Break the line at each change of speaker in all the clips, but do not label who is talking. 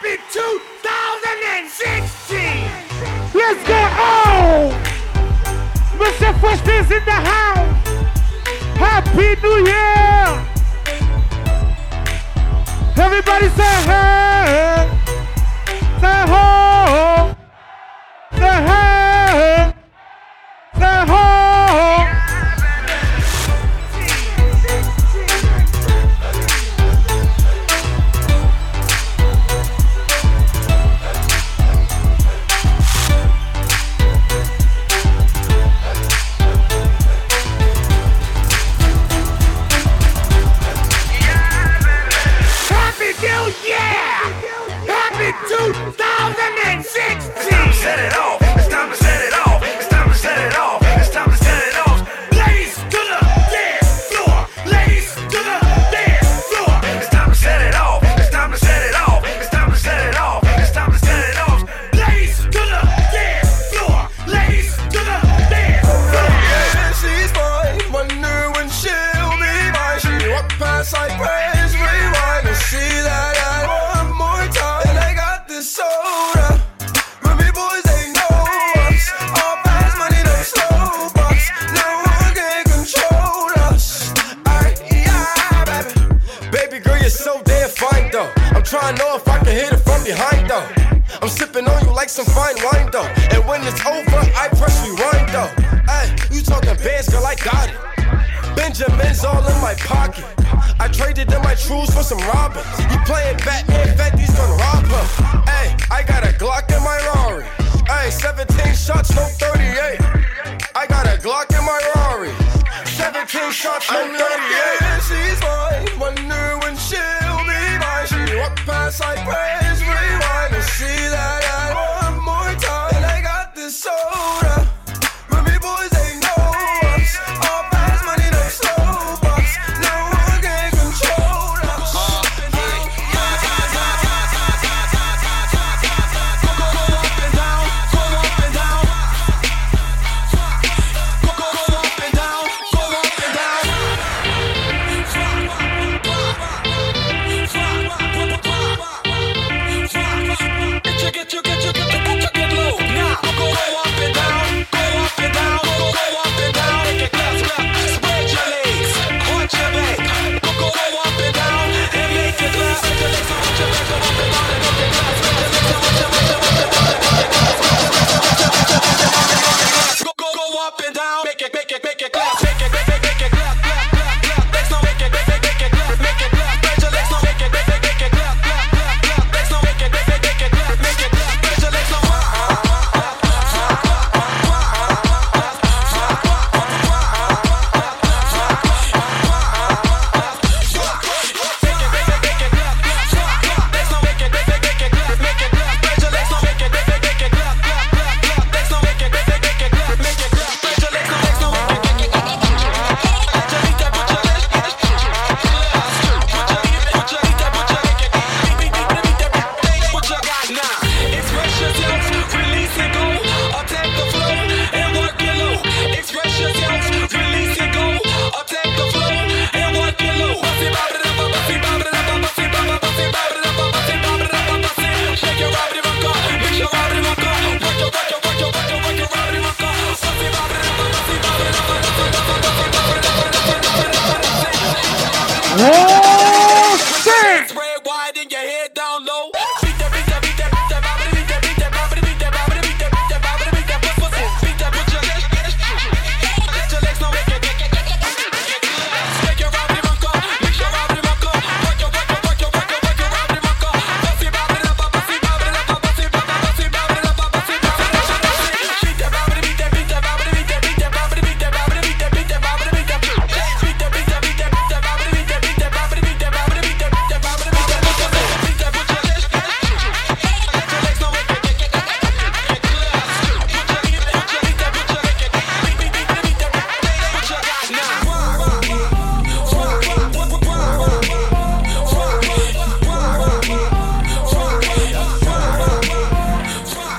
Happy 2016! Let's go! Oh! Mr. Fresh is in the house! Happy New Year! Everybody say hey! Say hey!
my pocket. I traded in my truths for some robbers. You playing Batman?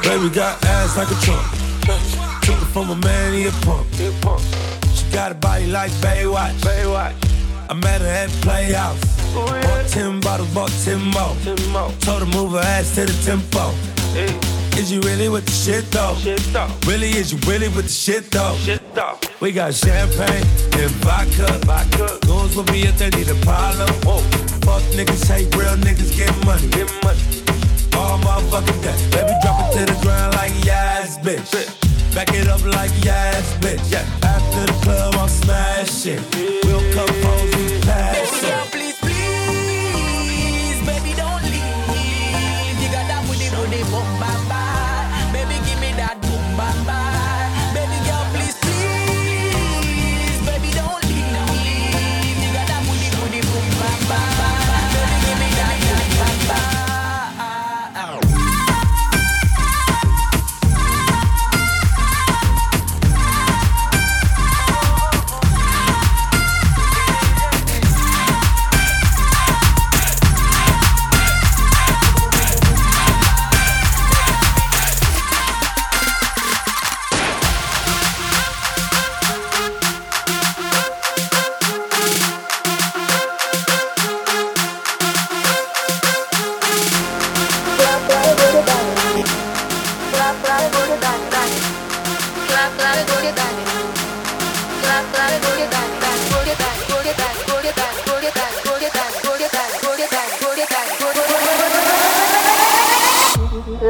Baby got ass
like a trunk. Took it from a man, he a punk. She got a body like Baywatch. Baywatch. I met her at Playhouse. Bought 10 bottles, bought 10 more. Told her move her ass to the tempo. Is you really with the shit though? Shit though. Really, is you really with the shit though? Shit though. We got champagne and vodka. Vodka. Goons with me if they need a problem. Fuck niggas, hate real niggas, get money. Get money all motherfucking day. Baby, drop it to the ground like yes, bitch. Back it up like yes, bitch. Yeah, After the club, I'm smashing. it. We'll come home, we pass it.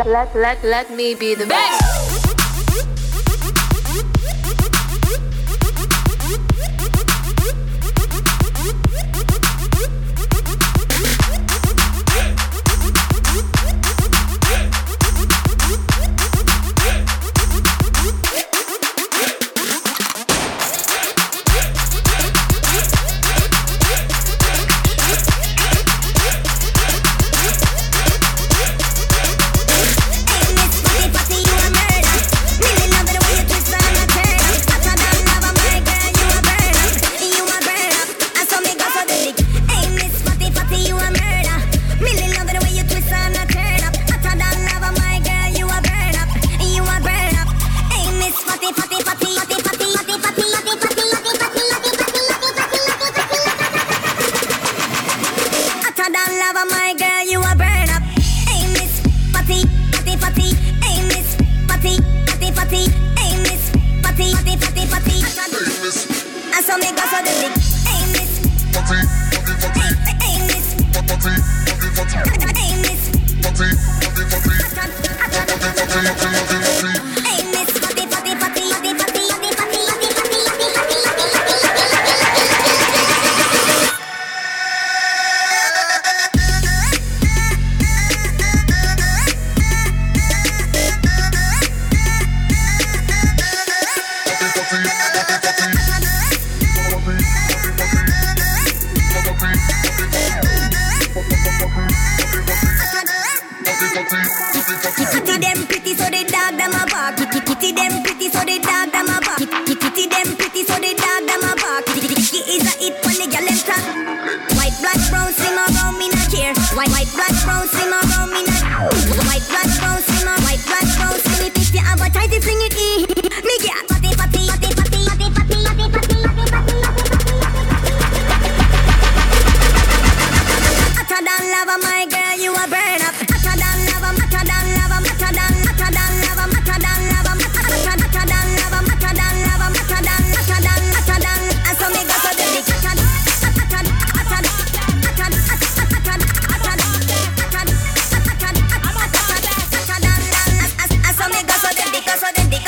Let, let, let, me be the best.
I did it. that's why
they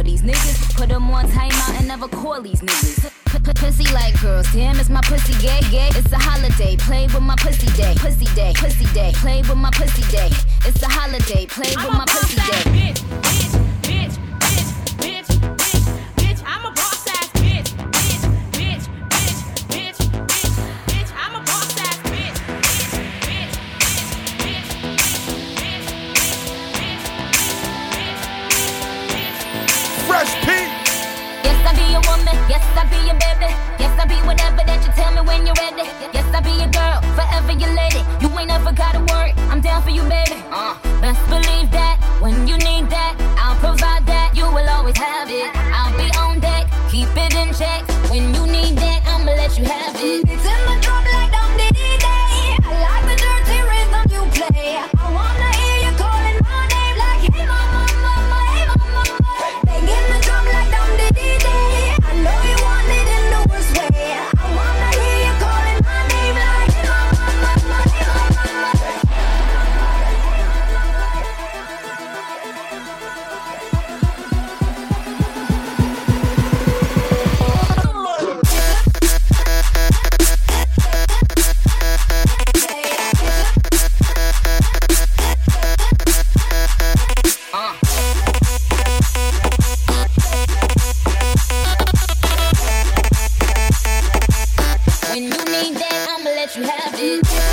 for these niggas. Put them on timeout and never call these niggas. Pussy like girls, damn, it's my pussy gay, gay. It's a holiday, play with my pussy day, pussy day, pussy day, play with my pussy day. It's a holiday, play with my pussy day. Yes, I'll be your baby. Yes, I'll be whatever that you tell me when you're ready. Yes, I'll be your girl, forever your lady. You ain't ever gotta worry, I'm down for you, baby. Uh, best believe that when you need that, I'll provide that. You will always have it. you have it.